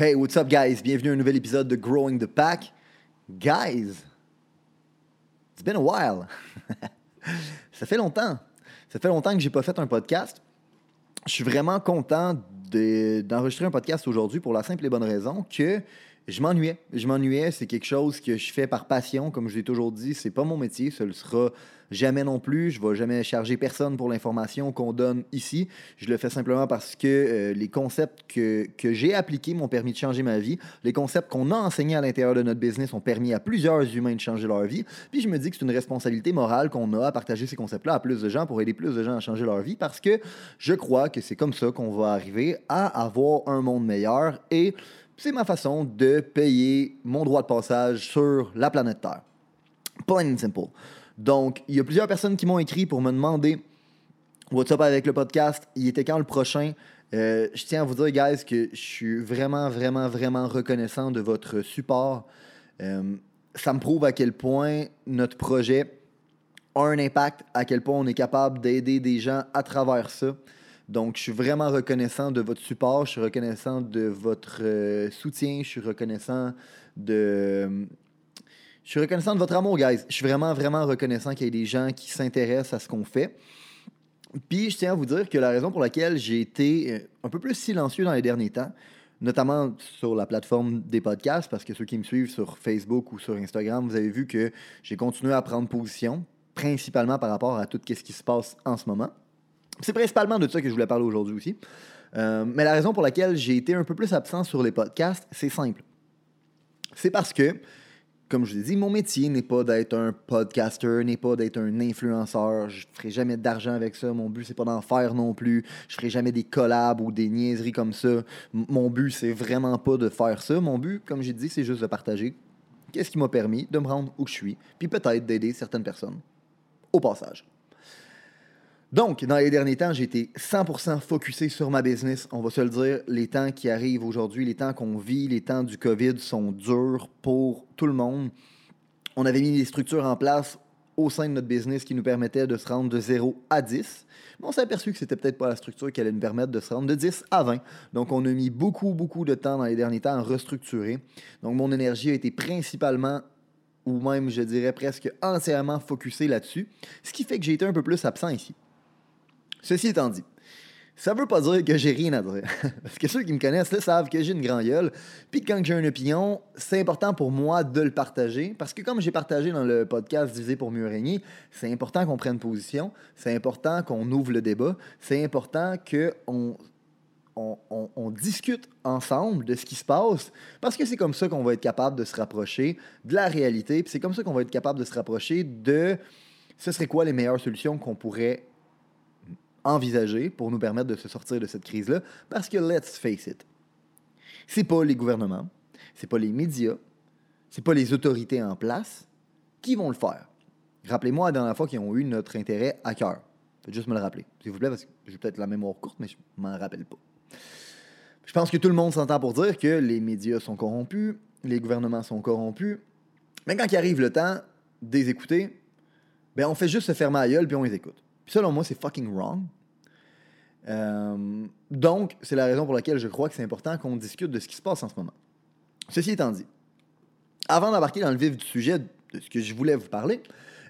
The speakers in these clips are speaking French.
Hey, what's up, guys? Bienvenue à un nouvel épisode de Growing the Pack. Guys, it's been a while. Ça fait longtemps. Ça fait longtemps que j'ai pas fait un podcast. Je suis vraiment content d'enregistrer un podcast aujourd'hui pour la simple et bonne raison que je m'ennuyais. Je m'ennuyais, c'est quelque chose que je fais par passion, comme je l'ai toujours dit, c'est pas mon métier, ce le sera jamais non plus. Je vais jamais charger personne pour l'information qu'on donne ici. Je le fais simplement parce que euh, les concepts que, que j'ai appliqués m'ont permis de changer ma vie. Les concepts qu'on a enseignés à l'intérieur de notre business ont permis à plusieurs humains de changer leur vie. Puis je me dis que c'est une responsabilité morale qu'on a à partager ces concepts-là à plus de gens pour aider plus de gens à changer leur vie parce que je crois que c'est comme ça qu'on va arriver à avoir un monde meilleur et c'est ma façon de payer mon droit de passage sur la planète Terre. Plain and simple. Donc, il y a plusieurs personnes qui m'ont écrit pour me demander What's up avec le podcast Il était quand le prochain? Euh, Je tiens à vous dire, guys, que je suis vraiment, vraiment, vraiment reconnaissant de votre support. Euh, ça me prouve à quel point notre projet a un impact, à quel point on est capable d'aider des gens à travers ça. Donc, je suis vraiment reconnaissant de votre support, je suis reconnaissant de votre euh, soutien, je suis reconnaissant de... Je suis reconnaissant de votre amour, guys. Je suis vraiment, vraiment reconnaissant qu'il y ait des gens qui s'intéressent à ce qu'on fait. Puis, je tiens à vous dire que la raison pour laquelle j'ai été euh, un peu plus silencieux dans les derniers temps, notamment sur la plateforme des podcasts, parce que ceux qui me suivent sur Facebook ou sur Instagram, vous avez vu que j'ai continué à prendre position, principalement par rapport à tout ce qui se passe en ce moment. C'est principalement de ça que je voulais parler aujourd'hui aussi. Euh, mais la raison pour laquelle j'ai été un peu plus absent sur les podcasts, c'est simple. C'est parce que, comme je vous ai dit, mon métier n'est pas d'être un podcaster, n'est pas d'être un influenceur. Je ferai jamais d'argent avec ça. Mon but, c'est pas d'en faire non plus. Je ferai jamais des collabs ou des niaiseries comme ça. mon but, c'est vraiment pas de faire ça. Mon but, comme j'ai dit, c'est juste de partager qu'est-ce qui m'a permis de me rendre où je suis, puis peut-être d'aider certaines personnes au passage. Donc, dans les derniers temps, été 100% focusé sur ma business. On va se le dire, les temps qui arrivent aujourd'hui, les temps qu'on vit, les temps du COVID sont durs pour tout le monde. On avait mis des structures en place au sein de notre business qui nous permettaient de se rendre de 0 à 10. Mais on s'est aperçu que c'était peut-être pas la structure qui allait nous permettre de se rendre de 10 à 20. Donc, on a mis beaucoup, beaucoup de temps dans les derniers temps à restructurer. Donc, mon énergie a été principalement ou même, je dirais, presque entièrement focusée là-dessus. Ce qui fait que j'ai été un peu plus absent ici. Ceci étant dit, ça veut pas dire que j'ai rien à dire. Parce que ceux qui me connaissent là, savent que j'ai une grande gueule. Puis quand j'ai une opinion, c'est important pour moi de le partager. Parce que comme j'ai partagé dans le podcast Divisé pour mieux régner, c'est important qu'on prenne position. C'est important qu'on ouvre le débat. C'est important qu'on on, discute ensemble de ce qui se passe, parce que c'est comme ça qu'on va être capable de se rapprocher de la réalité, puis c'est comme ça qu'on va être capable de se rapprocher de ce serait quoi les meilleures solutions qu'on pourrait envisager pour nous permettre de se sortir de cette crise-là. Parce que, let's face it, c'est pas les gouvernements, c'est pas les médias, c'est pas les autorités en place qui vont le faire. Rappelez-moi la dernière fois qu'ils ont eu notre intérêt à cœur. Faites juste me le rappeler, s'il vous plaît, parce que j'ai peut-être la mémoire courte, mais je m'en rappelle pas. Je pense que tout le monde s'entend pour dire que les médias sont corrompus, les gouvernements sont corrompus, mais quand il arrive le temps de les écouter, ben on fait juste se fermer la gueule puis on les écoute selon moi, c'est fucking wrong. Euh, donc, c'est la raison pour laquelle je crois que c'est important qu'on discute de ce qui se passe en ce moment. Ceci étant dit, avant d'embarquer dans le vif du sujet de ce que je voulais vous parler,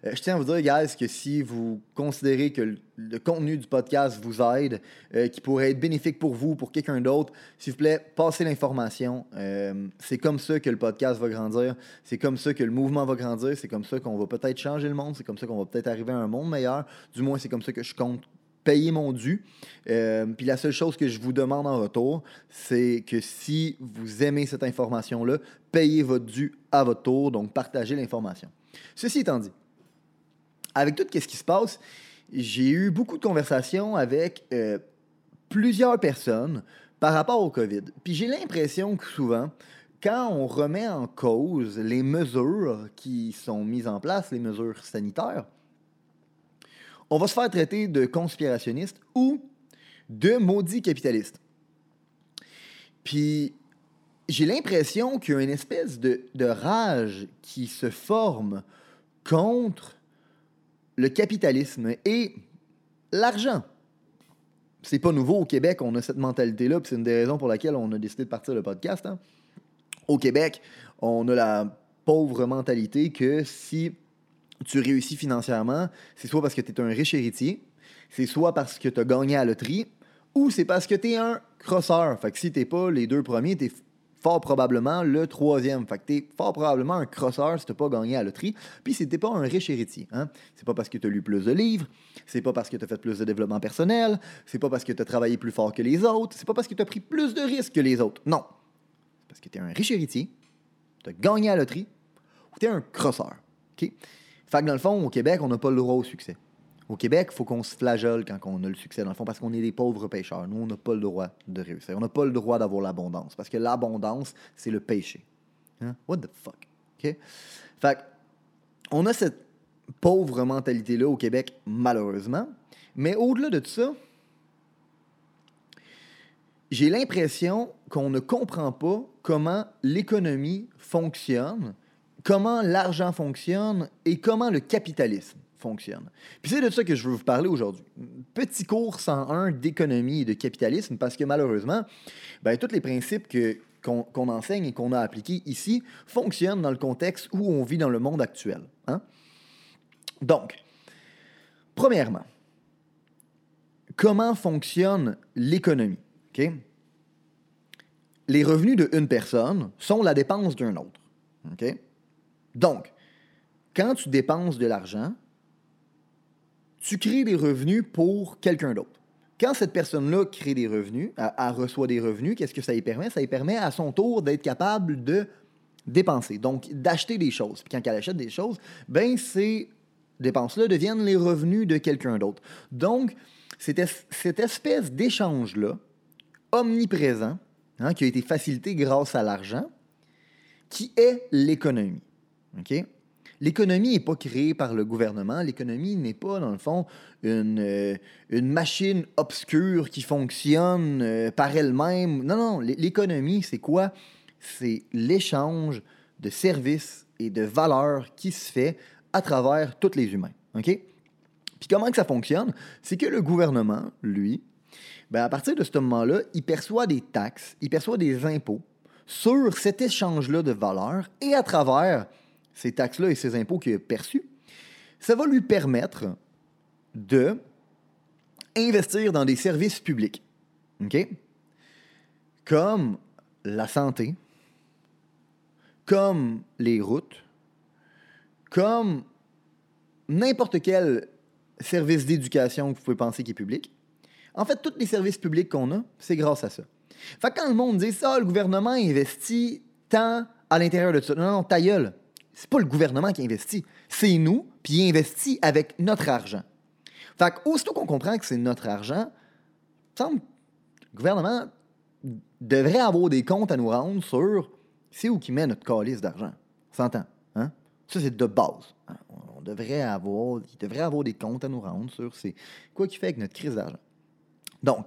euh, je tiens à vous dire, guys, que si vous considérez que le, contenu du podcast vous aide, euh, qui pourrait être bénéfique pour vous, pour quelqu'un d'autre, s'il vous plaît, passez l'information. Euh, c'est comme ça que le podcast va grandir. C'est comme ça que le mouvement va grandir. C'est comme ça qu'on va peut-être changer le monde. C'est comme ça qu'on va peut-être arriver à un monde meilleur. Du moins, c'est comme ça que je compte payer mon dû. puis la seule chose que je vous demande en retour, c'est que si vous aimez cette information-là, payez votre dû à votre tour, donc partagez l'information. Ceci étant dit, avec tout ce qui se passe, j'ai eu beaucoup de conversations avec euh, plusieurs personnes, par rapport au COVID. Puis j'ai l'impression que souvent, quand on remet en cause les mesures qui sont mises en place, les mesures sanitaires, on va se faire traiter de conspirationniste ou de maudit capitaliste. Puis j'ai l'impression qu'il y a une espèce de, de, rage qui se forme contre le capitalisme et l'argent. C'est pas nouveau au Québec, on a cette mentalité-là, c'est une des raisons pour laquelle on a décidé de partir le podcast. Hein. Au Québec, on a la pauvre mentalité que si tu réussis financièrement, c'est soit parce que tu es un riche héritier, c'est soit parce que tu as gagné à la loterie, ou c'est parce que tu es un crosseur. Fait que si t'es pas les deux premiers, tu es fort probablement le troisième. Fait que t'es fort probablement un crosseur si t'as pas gagné à loterie. Puis si t'es pas un riche héritier. Hein? C'est pas parce que tu as lu plus de livres, c'est pas parce que tu as fait plus de développement personnel, c'est pas parce que tu as travaillé plus fort que les autres, c'est pas parce que tu as pris plus de risques que les autres. Non. C'est parce que tu es un riche héritier, tu as gagné à la loterie, ou tu es un crosseur. OK? Fait que dans le fond, au Québec, on n'a pas le droit au succès. Au Québec, il faut qu'on se flagelle quand on a le succès, dans le fond, parce qu'on est des pauvres pêcheurs. Nous, on n'a pas le droit de réussir. On n'a pas le droit d'avoir l'abondance, parce que l'abondance, c'est le péché. Hein? What the fuck? OK? Fait on a cette pauvre mentalité-là au Québec, malheureusement. Mais au-delà de tout ça, j'ai l'impression qu'on ne comprend pas comment l'économie fonctionne, comment l'argent fonctionne et comment le capitalisme fonctionne. C'est de ça que je veux vous parler aujourd'hui. Petit cours 101 d'économie et de capitalisme, parce que malheureusement, ben, tous les principes que, qu'on, enseigne et qu'on a appliqués ici fonctionnent dans le contexte où on vit dans le monde actuel. Hein? Donc, premièrement, comment fonctionne l'économie? Les revenus d'une personne sont la dépense d'un autre. Donc, quand tu dépenses de l'argent, tu crées des revenus pour quelqu'un d'autre. Quand cette personne-là crée des revenus, elle, reçoit des revenus, qu'est-ce que ça lui permet? Ça lui permet à son tour d'être capable de dépenser, donc d'acheter des choses. Puis quand elle achète des choses, ben ces dépenses-là deviennent les revenus de quelqu'un d'autre. Donc, cette, cette espèce d'échange-là, omniprésent, hein, qui a été facilité grâce à l'argent, qui est l'économie. L'économie n'est pas créée par le gouvernement. L'économie n'est pas, dans le fond, une, euh, machine obscure qui fonctionne euh, par elle-même. Non, non, l'économie, c'est quoi? C'est l'échange de services et de valeurs qui se fait à travers tous les humains. OK? Puis comment que ça fonctionne? C'est que le gouvernement, lui, ben à partir de ce moment-là, il perçoit des taxes, il perçoit des impôts sur cet échange-là de valeurs et à travers ces taxes-là et ces impôts qu'il a perçus, ça va lui permettre de investir dans des services publics. OK? Comme la santé, comme les routes, comme n'importe quel service d'éducation que vous pouvez penser qui est public. En fait, tous les services publics qu'on a, c'est grâce à ça. Fait que quand le monde dit ça, le gouvernement investit tant à l'intérieur de ça. Non, non, ta c'est pas le gouvernement qui investit, c'est nous, puis il investit avec notre argent. Fait aussitôt qu'on comprend que c'est notre argent, semble le gouvernement devrait avoir des comptes à nous rendre sur c'est où qui met notre calice d'argent. S'entend, hein? Ça, c'est de base. Hein? On devrait avoir, il devrait avoir des comptes à nous rendre sur c'est quoi qui fait avec notre crise d'argent. Donc,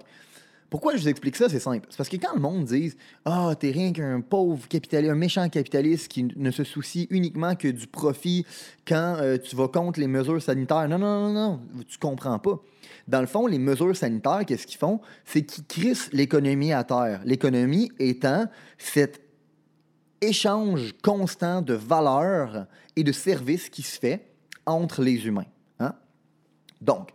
pourquoi je vous explique ça? C'est simple. C'est parce que quand le monde dit Ah, t'es rien qu'un pauvre capitaliste, un méchant capitaliste qui ne se soucie uniquement que du profit quand euh, tu vas contre les mesures sanitaires. Non, non, non, non, tu comprends pas. Dans le fond, les mesures sanitaires, qu'est-ce qu'ils font? C'est qu'ils crissent l'économie à terre. L'économie étant cet échange constant de valeurs et de services qui se fait entre les humains. Hein? Donc,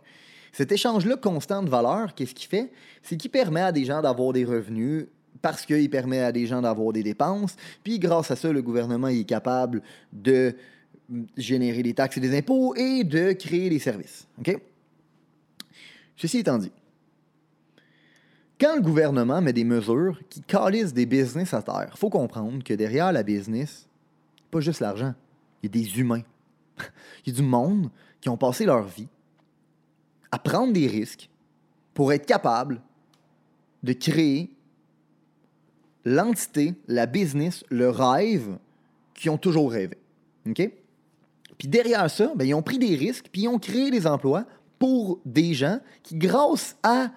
cet échange-là constant de valeur, qu'est-ce qu'il fait? C'est qu'il permet à des gens d'avoir des revenus parce qu'il permet à des gens d'avoir des dépenses. Puis grâce à ça, le gouvernement est capable de générer des taxes et des impôts et de créer des services. OK? Ceci étant dit, quand le gouvernement met des mesures qui calissent des business à terre, il faut comprendre que derrière la business, pas juste l'argent, il y a des humains. il y a du monde qui ont passé leur vie à prendre des risques pour être capable de créer l'entité, la business, le rêve qu'ils ont toujours rêvé. OK? Puis derrière ça, ben, ils ont pris des risques, puis ils ont créé des emplois pour des gens qui, grâce à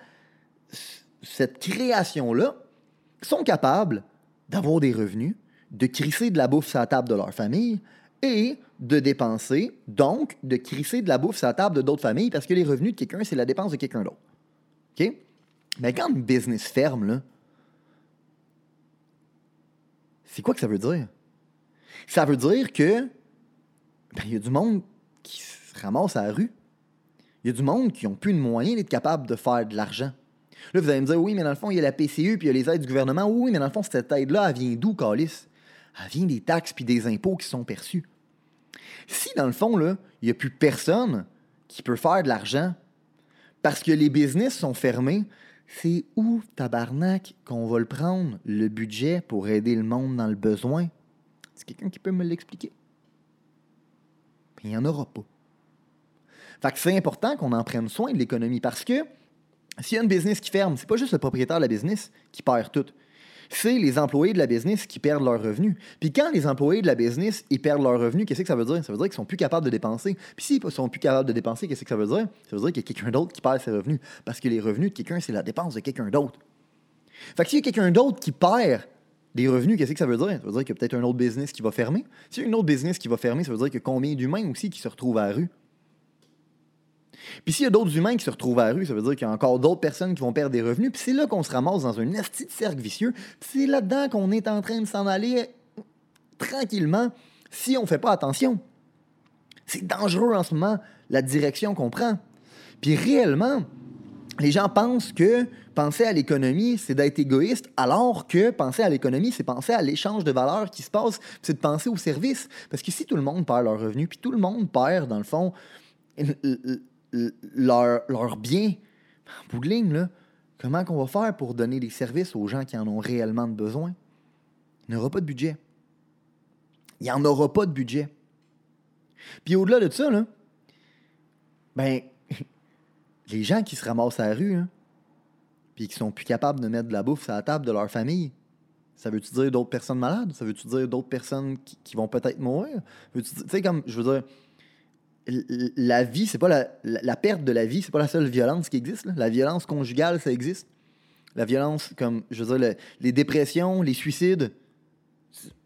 cette création-là, sont capables d'avoir des revenus, de crisser de la bouffe sur la table de leur famille et de dépenser, donc de crisser de la bouffe sur la table de d'autres familles parce que les revenus de quelqu'un, c'est la dépense de quelqu'un d'autre. OK? Mais quand une business ferme, là, c'est quoi que ça veut dire? Ça veut dire que ben, il y a du monde qui se ramasse à la rue. Il y a du monde qui n'ont plus de moyens d'être capable de faire de l'argent. Là, vous allez me dire, oui, mais dans le fond, il y a la PCU puis il y a les aides du gouvernement. Oui, mais dans le fond, cette aide-là, elle vient d'où, Calis? Elle vient des taxes puis des impôts qui sont perçus. Si, dans le fond, il n'y a plus personne qui peut faire de l'argent parce que les business sont fermés, c'est où, tabarnak, qu'on va le prendre, le budget pour aider le monde dans le besoin? C'est quelqu'un qui peut me l'expliquer? Il n'y en aura pas. Fait que c'est important qu'on en prenne soin de l'économie parce que s'il y a une business qui ferme, c'est pas juste le propriétaire de la business qui perd tout. C'est les employés de la business qui perdent leurs revenus. Puis quand les employés de la business ils perdent leurs revenus, qu'est-ce que ça veut dire? Ça veut dire qu'ils sont plus capables de dépenser. Puis s'ils sont plus capables de dépenser, qu'est-ce que ça veut dire? Ça veut dire qu'il y a quelqu'un d'autre qui perd ses revenus. Parce que les revenus de quelqu'un, c'est la dépense de quelqu'un d'autre. Fait que s'il y a quelqu'un d'autre qui perd des revenus, qu'est-ce que ça veut dire? Ça veut dire qu'il y a peut-être un autre business qui va fermer. S'il y a une autre business qui va fermer, ça veut dire qu'il y a combien d'humains aussi qui se retrouvent à la rue? Puis s'il y a d'autres humains qui se retrouvent à la rue, ça veut dire qu'il y a encore d'autres personnes qui vont perdre des revenus. Puis c'est là qu'on se ramasse dans un esti de cercle vicieux. Puis c'est là-dedans qu'on est en train de s'en aller tranquillement si on ne fait pas attention. C'est dangereux en ce moment, la direction qu'on prend. Puis réellement, les gens pensent que penser à l'économie, c'est d'être égoïste, alors que penser à l'économie, c'est penser à l'échange de valeurs qui se passe, c'est de penser au service. Parce que si tout le monde perd leurs revenus, puis tout le monde perd, dans le fond, leur, leur bien, en bout de ligne, là, comment qu'on va faire pour donner des services aux gens qui en ont réellement besoin? Il n'y aura pas de budget. Il n'y en aura pas de budget. Puis au-delà de ça, là, ben, les gens qui se ramassent à la rue, hein, puis qui sont plus capables de mettre de la bouffe à la table de leur famille, ça veut-tu dire d'autres personnes malades? Ça veut-tu dire d'autres personnes qui, qui vont peut-être mourir? Tu sais, comme, je veux dire, la vie, c'est pas la, la, perte de la vie, c'est pas la seule violence qui existe. La violence conjugale, ça existe. La violence, comme je veux dire, les dépressions, les suicides,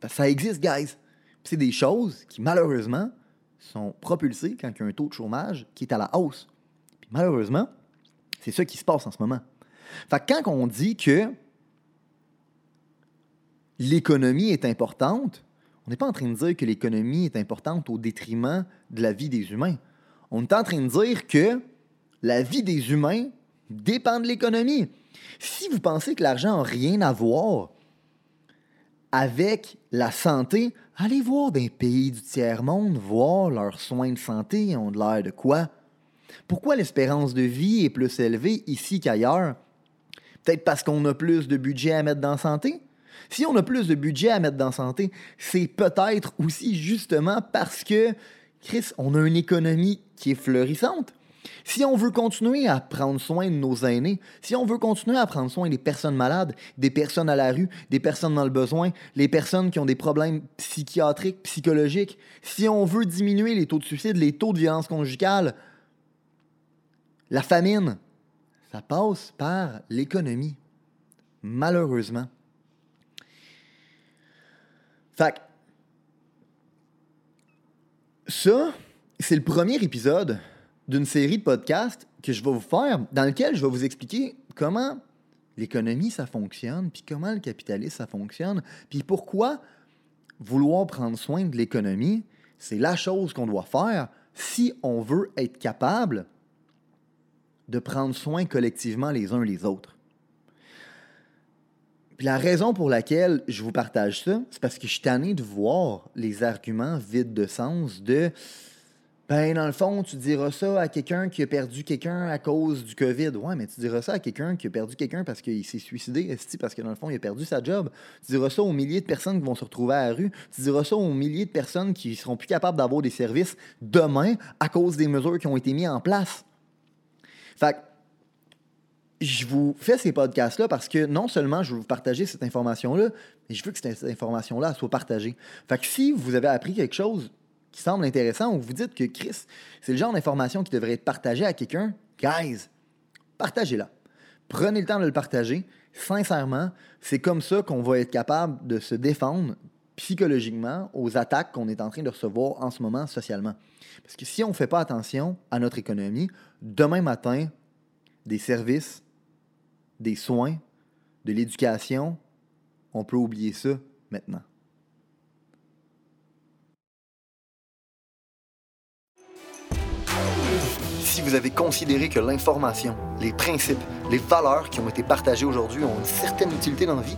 ça existe, guys. C'est des choses qui, malheureusement, sont propulsées quand il y a un taux de chômage qui est à la hausse. Malheureusement, c'est ça qui se passe en ce moment. Fait que quand on dit que l'économie est importante, on n'est pas en train de dire que l'économie est importante au détriment de la vie des humains. On est en train de dire que la vie des humains dépend de l'économie. Si vous pensez que l'argent n'a rien à voir avec la santé, allez voir des pays du tiers-monde, voir leurs soins de santé ont de l'air de quoi? Pourquoi l'espérance de vie est plus élevée ici qu'ailleurs? Peut-être parce qu'on a plus de budget à mettre dans la santé? Si on a plus de budget à mettre dans santé, c'est peut-être aussi justement parce que, Chris, on a une économie qui est fleurissante. Si on veut continuer à prendre soin de nos aînés, si on veut continuer à prendre soin des personnes malades, des personnes à la rue, des personnes dans le besoin, les personnes qui ont des problèmes psychiatriques, psychologiques, si on veut diminuer les taux de suicide, les taux de violence conjugale, la famine, ça passe par l'économie. Malheureusement. Fait ça, c'est le premier épisode d'une série de podcasts que je vais vous faire dans lequel je vais vous expliquer comment l'économie, ça fonctionne, puis comment le capitalisme, ça fonctionne, puis pourquoi vouloir prendre soin de l'économie, c'est la chose qu'on doit faire si on veut être capable de prendre soin collectivement les uns les autres. Puis la raison pour laquelle je vous partage ça, c'est parce que je suis tanné de voir les arguments vides de sens de ben, dans le fond, tu diras ça à quelqu'un qui a perdu quelqu'un à cause du COVID. Ouais, mais tu diras ça à quelqu'un qui a perdu quelqu'un parce qu'il s'est suicidé, parce que dans le fond, il a perdu sa job. Tu diras ça aux milliers de personnes qui vont se retrouver à la rue. Tu diras ça aux milliers de personnes qui seront plus capables d'avoir des services demain à cause des mesures qui ont été mises en place. Fait je vous fais ces podcasts-là parce que non seulement je veux vous partager cette information-là, mais je veux que cette information-là soit partagée. Fait que si vous avez appris quelque chose qui semble intéressant ou vous dites que Chris, c'est le genre d'information qui devrait être partagée à quelqu'un, guys, partagez-la. Prenez le temps de le partager. Sincèrement, c'est comme ça qu'on va être capable de se défendre psychologiquement aux attaques qu'on est en train de recevoir en ce moment socialement. Parce que si on ne fait pas attention à notre économie, demain matin, des services des soins, de l'éducation, on peut oublier ça maintenant. Si vous avez considéré que l'information, les principes, les valeurs qui ont été partagées aujourd'hui ont une certaine utilité dans la vie,